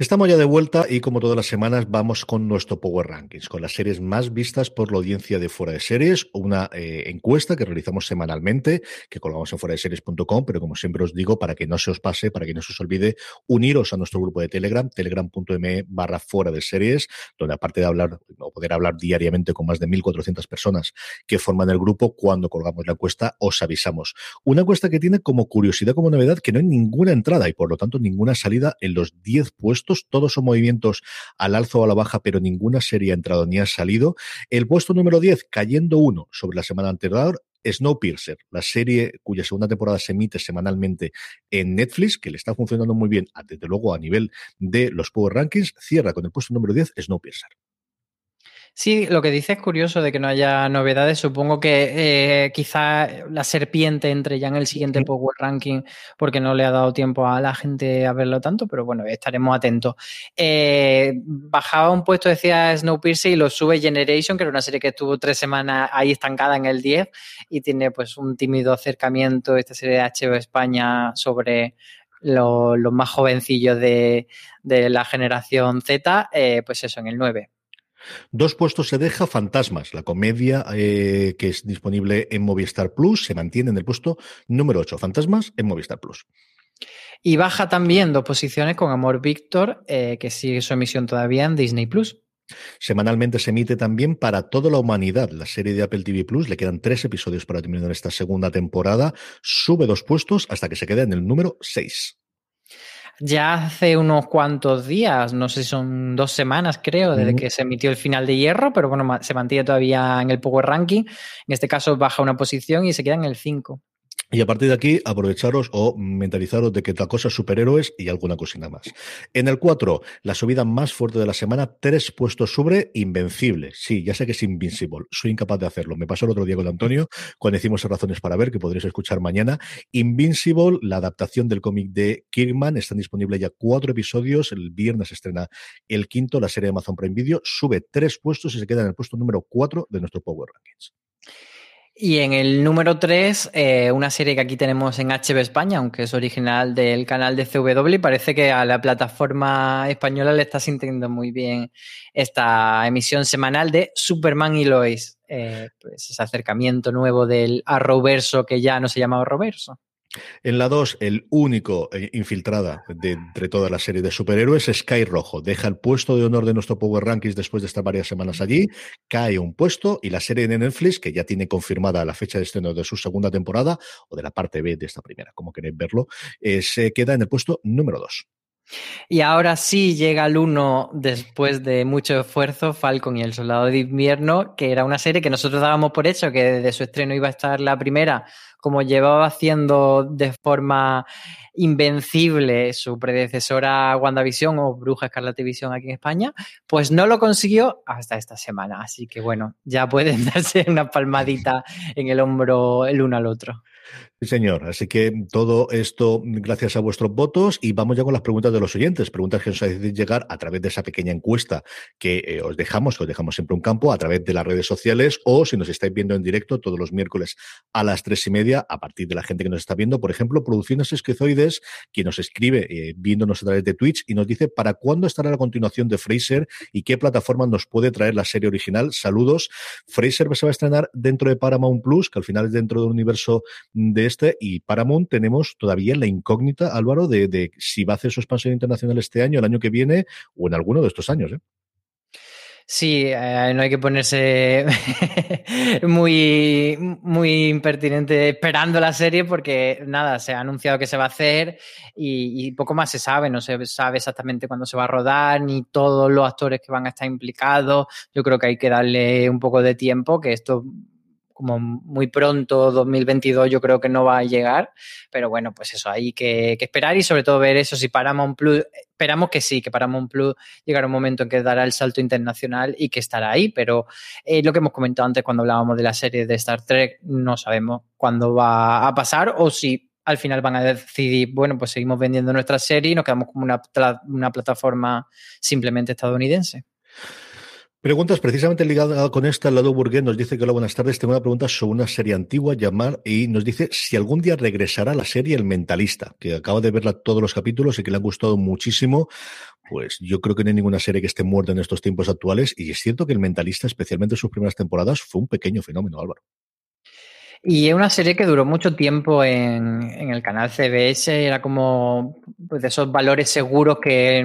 Estamos ya de vuelta y como todas las semanas vamos con nuestro Power Rankings, con las series más vistas por la audiencia de Fuera de Series, una eh, encuesta que realizamos semanalmente, que colgamos en fuera de series.com, pero como siempre os digo, para que no se os pase, para que no se os olvide, uniros a nuestro grupo de Telegram, telegram.me barra fuera de series, donde aparte de hablar o poder hablar diariamente con más de 1.400 personas que forman el grupo, cuando colgamos la encuesta os avisamos. Una encuesta que tiene como curiosidad, como novedad, que no hay ninguna entrada y por lo tanto ninguna salida en los 10 puestos todos son movimientos al alzo o a la baja, pero ninguna serie ha entrado ni ha salido. El puesto número 10, cayendo uno sobre la semana anterior, Snowpiercer, la serie cuya segunda temporada se emite semanalmente en Netflix, que le está funcionando muy bien, desde luego a nivel de los Power Rankings, cierra con el puesto número 10 Snowpiercer. Sí, lo que dice es curioso de que no haya novedades. Supongo que eh, quizá la serpiente entre ya en el siguiente Power Ranking porque no le ha dado tiempo a la gente a verlo tanto, pero bueno, estaremos atentos. Eh, bajaba un puesto, decía Snowpiercer, y lo sube Generation, que era una serie que estuvo tres semanas ahí estancada en el 10 y tiene pues un tímido acercamiento esta serie de HBO España sobre los, más jovencillos de, la generación Z, eh, pues eso, en el 9. Dos puestos se deja Fantasmas, la comedia eh, que es disponible en Movistar Plus, se mantiene en el puesto número 8. Fantasmas en Movistar Plus. Y baja también dos posiciones con Amor Víctor, eh, que sigue su emisión todavía en Disney Plus. Semanalmente se emite también para toda la humanidad la serie de Apple TV Plus. Le quedan tres episodios para terminar esta segunda temporada. Sube dos puestos hasta que se quede en el número 6. Ya hace unos cuantos días, no sé si son dos semanas creo, desde que se emitió el final de hierro, pero bueno, se mantiene todavía en el Power Ranking. En este caso baja una posición y se queda en el 5. Y a partir de aquí, aprovecharos o mentalizaros de que la cosa es superhéroes y alguna cosina más. En el 4, la subida más fuerte de la semana, tres puestos sobre Invencible. Sí, ya sé que es Invincible, soy incapaz de hacerlo. Me pasó el otro día con Antonio, cuando hicimos Razones para Ver, que podréis escuchar mañana. Invincible, la adaptación del cómic de Kirkman, están disponibles ya cuatro episodios. El viernes estrena el quinto, la serie de Amazon Prime Video. Sube tres puestos y se queda en el puesto número 4 de nuestro Power Rankings. Y en el número 3, eh, una serie que aquí tenemos en HB España, aunque es original del canal de CW, parece que a la plataforma española le está sintiendo muy bien esta emisión semanal de Superman y Lois. Eh, pues ese acercamiento nuevo del Arrowverso que ya no se llama Arrowverso. En la 2, el único eh, infiltrada de entre toda la serie de superhéroes es Sky Rojo. Deja el puesto de honor de nuestro Power Rankings después de estar varias semanas allí, cae un puesto y la serie de Netflix, que ya tiene confirmada la fecha de estreno de su segunda temporada o de la parte B de esta primera, como queréis verlo, eh, se queda en el puesto número 2. Y ahora sí llega el uno después de mucho esfuerzo, Falcon y el Soldado de Invierno, que era una serie que nosotros dábamos por hecho que desde su estreno iba a estar la primera, como llevaba haciendo de forma invencible su predecesora WandaVision o Bruja Escarlata Visión aquí en España, pues no lo consiguió hasta esta semana. Así que bueno, ya pueden darse una palmadita en el hombro el uno al otro. Sí, señor. Así que todo esto gracias a vuestros votos y vamos ya con las preguntas de los oyentes. Preguntas que nos hacéis llegar a través de esa pequeña encuesta que eh, os dejamos, que os dejamos siempre un campo a través de las redes sociales o si nos estáis viendo en directo todos los miércoles a las tres y media a partir de la gente que nos está viendo. Por ejemplo, Producciones Esquizoides, quien nos escribe eh, viéndonos a través de Twitch y nos dice para cuándo estará la continuación de Fraser y qué plataforma nos puede traer la serie original. Saludos. Fraser se va a estrenar dentro de Paramount Plus, que al final es dentro del universo de este, y Paramount tenemos todavía la incógnita, Álvaro, de, si va a hacer su expansión internacional este año, el año que viene o en alguno de estos años. ¿eh? Sí, eh, no hay que ponerse muy, muy impertinente esperando la serie porque nada, se ha anunciado que se va a hacer y, y, poco más se sabe, no se sabe exactamente cuándo se va a rodar ni todos los actores que van a estar implicados. Yo creo que hay que darle un poco de tiempo, que esto como muy pronto, 2022, yo creo que no va a llegar. Pero bueno, pues eso, hay que, esperar y sobre todo ver eso. Si Paramount Plus, esperamos que sí, que Paramount Plus llegará un momento en que dará el salto internacional y que estará ahí. Pero eh, lo que hemos comentado antes cuando hablábamos de la serie de Star Trek, no sabemos cuándo va a pasar o si al final van a decidir, bueno, pues seguimos vendiendo nuestra serie y nos quedamos como una, una plataforma simplemente estadounidense. Preguntas precisamente ligadas con esta, lado burgués nos dice que hola, buenas tardes, tengo una pregunta sobre una serie antigua llamar y nos dice si algún día regresará la serie El Mentalista, que acaba de verla todos los capítulos y que le han gustado muchísimo. Pues yo creo que no hay ninguna serie que esté muerta en estos tiempos actuales y es cierto que El Mentalista, especialmente en sus primeras temporadas, fue un pequeño fenómeno, Álvaro. Y es una serie que duró mucho tiempo en, en el canal CBS, era como pues, de esos valores seguros que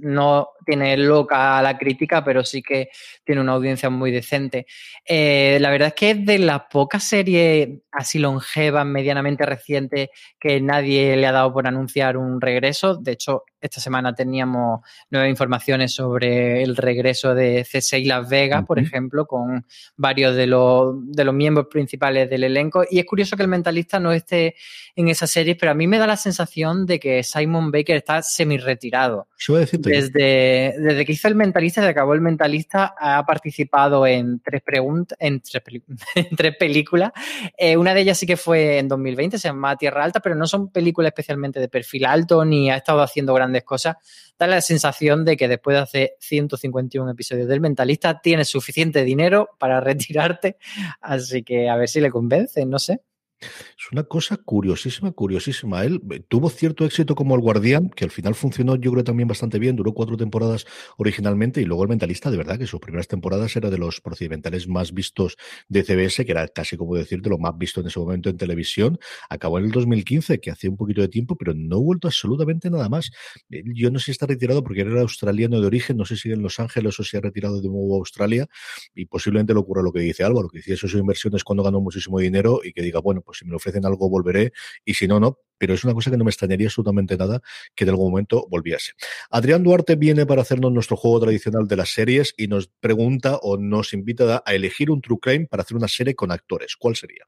no tiene loca la crítica, pero sí que tiene una audiencia muy decente. Eh, la verdad es que es de las pocas series así longevas, medianamente recientes, que nadie le ha dado por anunciar un regreso. De hecho, esta semana teníamos nuevas informaciones sobre el regreso de C6 Las Vegas, por ejemplo, con varios de los, de los miembros principales del elenco. Y es curioso que el mentalista no esté en esa serie, pero a mí me da la sensación de que Simon Baker está semi-retirado. Desde desde que hizo el mentalista, se acabó el mentalista, ha participado en tres preguntas, en tres, películas. Eh, una de ellas sí que fue en 2020, se llama Tierra Alta, pero no son películas especialmente de perfil alto ni ha estado haciendo grandes cosas. Da la sensación de que después de hacer 151 episodios del mentalista tienes suficiente dinero para retirarte, así que a ver si le convence, no sé. Es una cosa curiosísima, curiosísima. Él eh, tuvo cierto éxito como el Guardián, que al final funcionó yo creo también bastante bien, duró cuatro temporadas originalmente, y luego el Mentalista, de verdad que sus primeras temporadas era de los procedimentales más vistos de CBS, que era casi como decirte lo más visto en ese momento en televisión. Acabó en el 2015, que hacía un poquito de tiempo, pero no ha vuelto absolutamente nada más. Yo no sé si está retirado porque era australiano de origen, no sé si en Los Ángeles o si ha retirado de nuevo a Australia, y posiblemente le ocurra lo que dice Álvaro, que hiciera sus inversiones cuando ganó muchísimo dinero y que diga, bueno, pues si me ofrecen algo volveré y si no, no, pero es una cosa que no me extrañaría absolutamente nada que en algún momento volviese. Adrián Duarte viene para hacernos nuestro juego tradicional de las series y nos pregunta o nos invita a elegir un True Crime para hacer una serie con actores. ¿Cuál sería?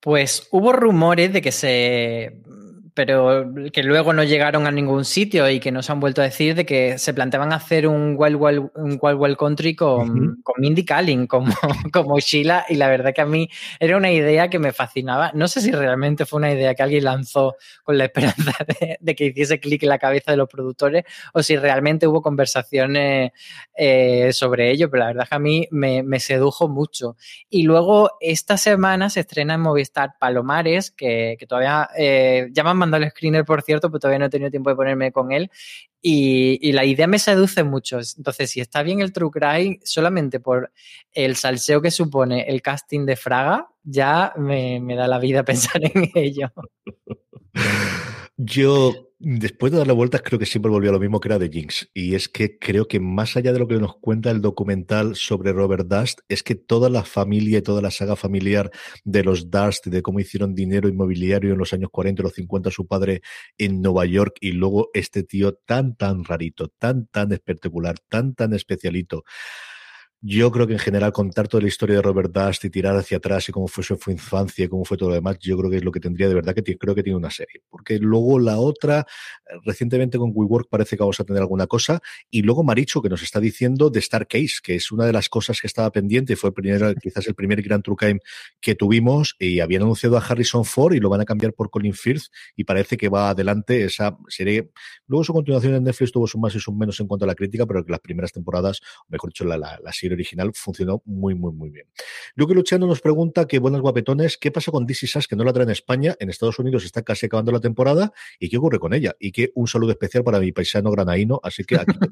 Pues hubo rumores de que se pero que luego no llegaron a ningún sitio y que nos han vuelto a decir de que se planteaban hacer un Wild Wild, un Wild, Wild Country con, con Mindy Kaling como, como Sheila y la verdad que a mí era una idea que me fascinaba. No sé si realmente fue una idea que alguien lanzó con la esperanza de, de que hiciese clic en la cabeza de los productores o si realmente hubo conversaciones eh, sobre ello, pero la verdad que a mí me, me, sedujo mucho. Y luego esta semana se estrena en Movistar Palomares, que, que todavía eh, llaman mandado el screener, por cierto, pero todavía no he tenido tiempo de ponerme con él. Y, la idea me seduce mucho. Entonces, si está bien el True Crime, solamente por el salseo que supone el casting de Fraga, ya me, me da la vida pensar en ello. Yo, después de darle vueltas, creo que siempre volvió a lo mismo que era de Jinx. Y es que creo que más allá de lo que nos cuenta el documental sobre Robert Dust, es que toda la familia y toda la saga familiar de los Dust, de cómo hicieron dinero inmobiliario en los años 40 y los 50 su padre en Nueva York, y luego este tío tan, tan rarito, tan, tan espectacular, tan, tan especialito. Yo creo que en general contar toda la historia de Robert Dust y tirar hacia atrás y cómo fue su infancia y cómo fue todo lo demás, yo creo que es lo que tendría de verdad que creo que tiene una serie. Porque luego la otra, eh, recientemente con WeWork parece que vamos a tener alguna cosa. Y luego Maricho, que nos está diciendo de Star Case, que es una de las cosas que estaba pendiente, fue el primer, quizás el primer gran True Crime que tuvimos y habían anunciado a Harrison Ford y lo van a cambiar por Colin Firth y parece que va adelante esa serie. Luego su continuación en Netflix tuvo sus más y sus menos en cuanto a la crítica, pero que las primeras temporadas, o mejor dicho, la, la, la serie original funcionó muy, muy, muy bien. Luke Luciano nos pregunta que buenas guapetones, ¿qué pasa con DC Sass que no la trae en España? En Estados Unidos está casi acabando la temporada y qué ocurre con ella. Y que un saludo especial para mi paisano granaíno, así que aquí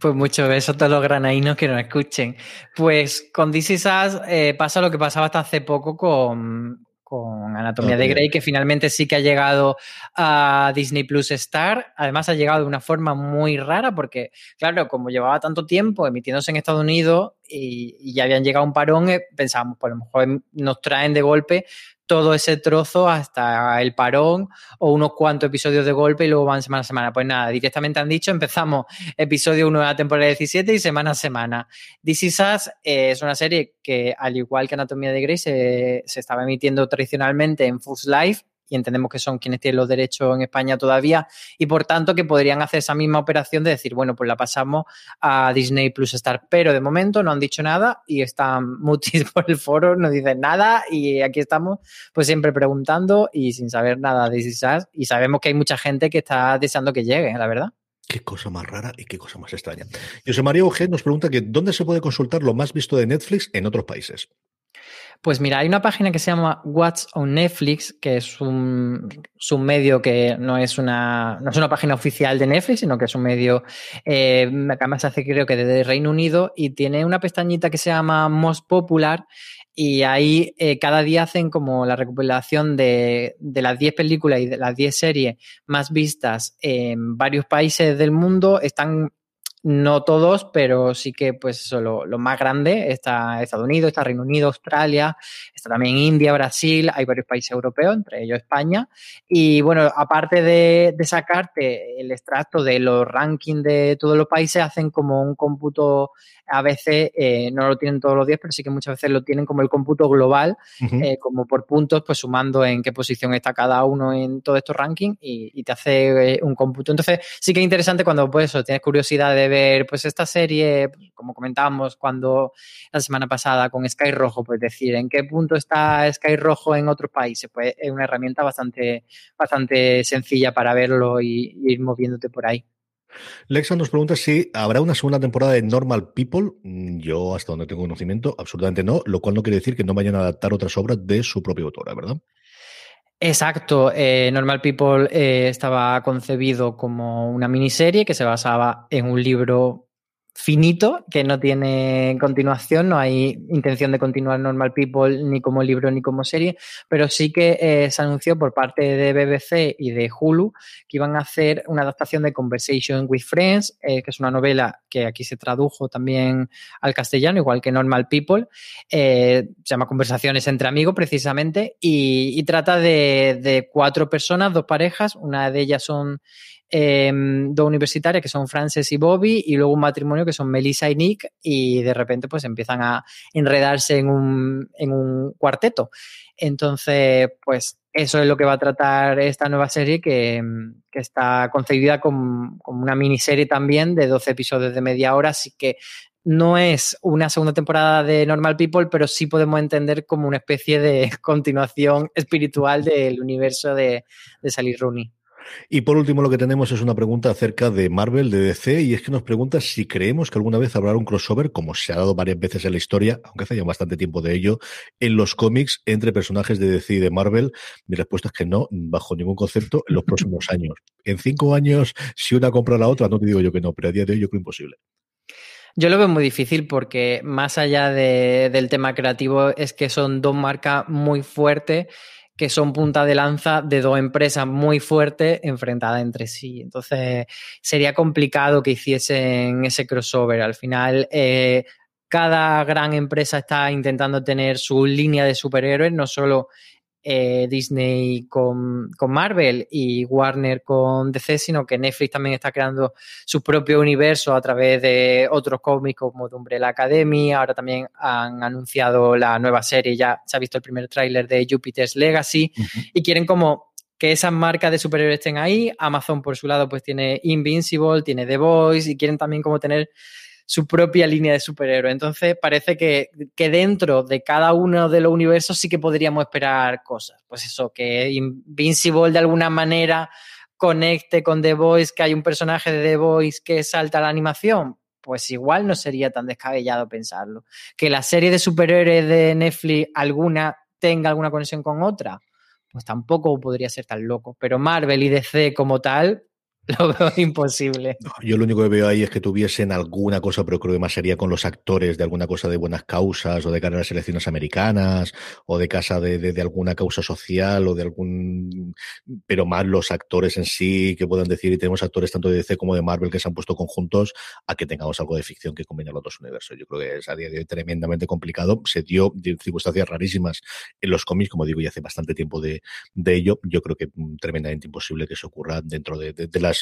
Pues mucho beso a todos los granaínos que nos escuchen. Pues con DC Sass eh, pasa lo que pasaba hasta hace poco con, con Anatomía okay. de Grey, que finalmente sí que ha llegado a Disney Plus Star. Además, ha llegado de una forma muy rara, porque, claro, como llevaba tanto tiempo emitiéndose en Estados Unidos y, y ya habían llegado a un parón, eh, pensábamos, pues a lo mejor nos traen de golpe todo ese trozo hasta el parón o unos cuantos episodios de golpe y luego van semana a semana. Pues nada, directamente han dicho, empezamos episodio 1 de la temporada 17 y semana a semana. This Is Us eh, es una serie que, al igual que Anatomía de Grey, se, se estaba emitiendo tradicionalmente en Fox Live y entendemos que son quienes tienen los derechos en España todavía y por tanto que podrían hacer esa misma operación de decir, bueno, pues la pasamos a Disney Plus Star, pero de momento no han dicho nada y están mutis por el foro, no dicen nada y aquí estamos pues siempre preguntando y sin saber nada de Disas y sabemos que hay mucha gente que está deseando que llegue, la verdad. Qué cosa más rara y qué cosa más extraña. José María Ojed nos pregunta que dónde se puede consultar lo más visto de Netflix en otros países. Pues mira, hay una página que se llama What's on Netflix, que es un, medio que no es, una, no es una página oficial de Netflix, sino que es un medio eh, que además hace creo que desde Reino Unido y tiene una pestañita que se llama Most Popular y ahí eh, cada día hacen como la recopilación de, de las 10 películas y de las 10 series más vistas en varios países del mundo. Están no todos, pero sí que pues eso, lo, lo, más grande está Estados Unidos, está Reino Unido, Australia, está también India, Brasil, hay varios países europeos, entre ellos España. Y bueno, aparte de, de sacarte el extracto de los rankings de todos los países, hacen como un cómputo, a veces eh, no lo tienen todos los días, pero sí que muchas veces lo tienen como el cómputo global, uh -huh. eh, como por puntos, pues sumando en qué posición está cada uno en todos estos rankings y, y te hace eh, un cómputo. Entonces sí que es interesante cuando pues eso, tienes curiosidad de ver pues esta serie, como comentábamos cuando la semana pasada con Sky Rojo, pues decir en qué punto está Sky Rojo en otros países, pues es una herramienta bastante, bastante sencilla para verlo y, y ir moviéndote por ahí. Lexa nos pregunta si habrá una segunda temporada de Normal People. Yo, hasta donde tengo conocimiento, absolutamente no, lo cual no quiere decir que no vayan a adaptar otras obras de su propia autora, ¿verdad? Exacto, eh, Normal People eh, estaba concebido como una miniserie que se basaba en un libro finito, que no tiene continuación, no hay intención de continuar Normal People ni como libro ni como serie, pero sí que eh, se anunció por parte de BBC y de Hulu que iban a hacer una adaptación de Conversation with Friends, eh, que es una novela que aquí se tradujo también al castellano, igual que Normal People, eh, se llama Conversaciones entre amigos precisamente, y, trata de, de cuatro personas, dos parejas, una de ellas son Em, dos universitarias que son Frances y Bobby y luego un matrimonio que son Melissa y Nick y de repente pues empiezan a enredarse en un, en un cuarteto. Entonces, pues eso es lo que va a tratar esta nueva serie que, que está concebida como, como, una miniserie también de 12 episodios de media hora, así que no es una segunda temporada de Normal People, pero sí podemos entender como una especie de continuación espiritual del universo de, de Sally Rooney. Y por último, lo que tenemos es una pregunta acerca de Marvel, de DC, y es que nos pregunta si creemos que alguna vez habrá un crossover, como se ha dado varias veces en la historia, aunque hace ya bastante tiempo de ello, en los cómics entre personajes de DC y de Marvel. Mi respuesta es que no, bajo ningún concepto, en los próximos años. En cinco años, si una compra la otra, no te digo yo que no, pero a día de hoy yo creo imposible. Yo lo veo muy difícil porque más allá del tema creativo es que son dos marcas muy fuertes que son punta de lanza de dos empresas muy fuertes enfrentadas entre sí. Entonces, sería complicado que hiciesen ese crossover. Al final, eh, cada gran empresa está intentando tener su línea de superhéroes, no solo eh, Disney con, Marvel y Warner con DC, sino que Netflix también está creando su propio universo a través de otros cómics como The Umbrella Academy. Ahora también han anunciado la nueva serie, ya se ha visto el primer tráiler de Jupiter's Legacy y quieren como que esas marcas de superhéroes estén ahí. Amazon, por su lado, pues tiene Invincible, tiene The Voice y quieren también como tener su propia línea de superhéroe. Entonces parece que, que, dentro de cada uno de los universos sí que podríamos esperar cosas. Pues eso, que Invincible de alguna manera conecte con The Voice, que hay un personaje de The Voice que salta a la animación. Pues igual no sería tan descabellado pensarlo. Que la serie de superhéroes de Netflix alguna tenga alguna conexión con otra, pues tampoco podría ser tan loco. Pero Marvel y DC como tal, Lo veo imposible. yo lo único que veo ahí es que tuviesen alguna cosa, pero creo que más sería con los actores de alguna cosa de buenas causas o de cara a las elecciones americanas o de casa de, de, alguna causa social o de algún. Pero más los actores en sí que puedan decir, y tenemos actores tanto de DC como de Marvel que se han puesto conjuntos a que tengamos algo de ficción que combine los dos universos. Yo creo que es tremendamente complicado. Se dio de circunstancias rarísimas en los cómics, como digo, y hace bastante tiempo de, de ello. Yo creo que mm, tremendamente imposible que se ocurra dentro de, de las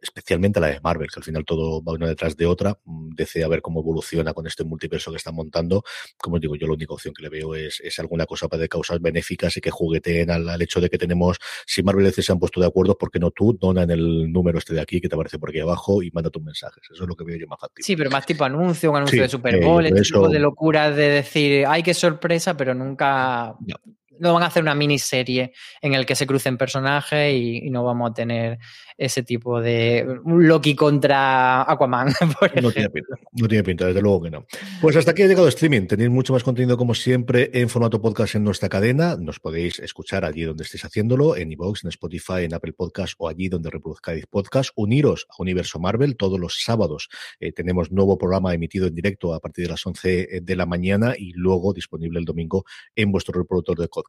especialmente la de Marvel, que al final todo va una detrás de otra. Mm, Desea a ver cómo evoluciona con este multiverso que están montando. Como digo, yo la única opción que le veo es, es alguna cosa para de causas benéficas y que jugueteen al, hecho de que tenemos, si Marvel y DC se han puesto de acuerdo, ¿por qué no tú dona en el número este de aquí que te aparece por aquí abajo y manda tus mensajes? Eso es lo que veo yo más factible. Sí, pero más tipo anuncio, un anuncio de Super Bowl, este tipo de locura de decir, ay, qué sorpresa, pero nunca no van a hacer una miniserie en el que se crucen personajes y, no vamos a tener ese tipo de Loki contra Aquaman. no tiene pinta, no tiene pinta, desde luego que no. Pues hasta aquí ha llegado streaming. Tenéis mucho más contenido como siempre en formato podcast en nuestra cadena. Nos podéis escuchar allí donde estéis haciéndolo, en iVoox, en Spotify, en Apple Podcast o allí donde reproduzcáis podcast. Uniros a Universo Marvel todos los sábados. Eh, tenemos nuevo programa emitido en directo a partir de las 11 de la mañana y luego disponible el domingo en vuestro reproductor de podcast.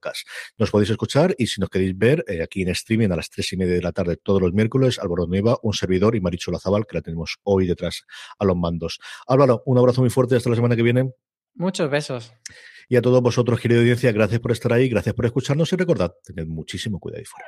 Nos podéis escuchar y si nos queréis ver eh, aquí en streaming a las tres y media de la tarde todos los miércoles Álvaro Nueva, un servidor y Maricho Lazabal, que la tenemos hoy detrás a los mandos. Álvaro, un abrazo muy fuerte hasta la semana que viene. Muchos besos. Y a todos vosotros, querida audiencia, gracias por estar ahí, gracias por escucharnos y recordad, tened muchísimo cuidado y fuera.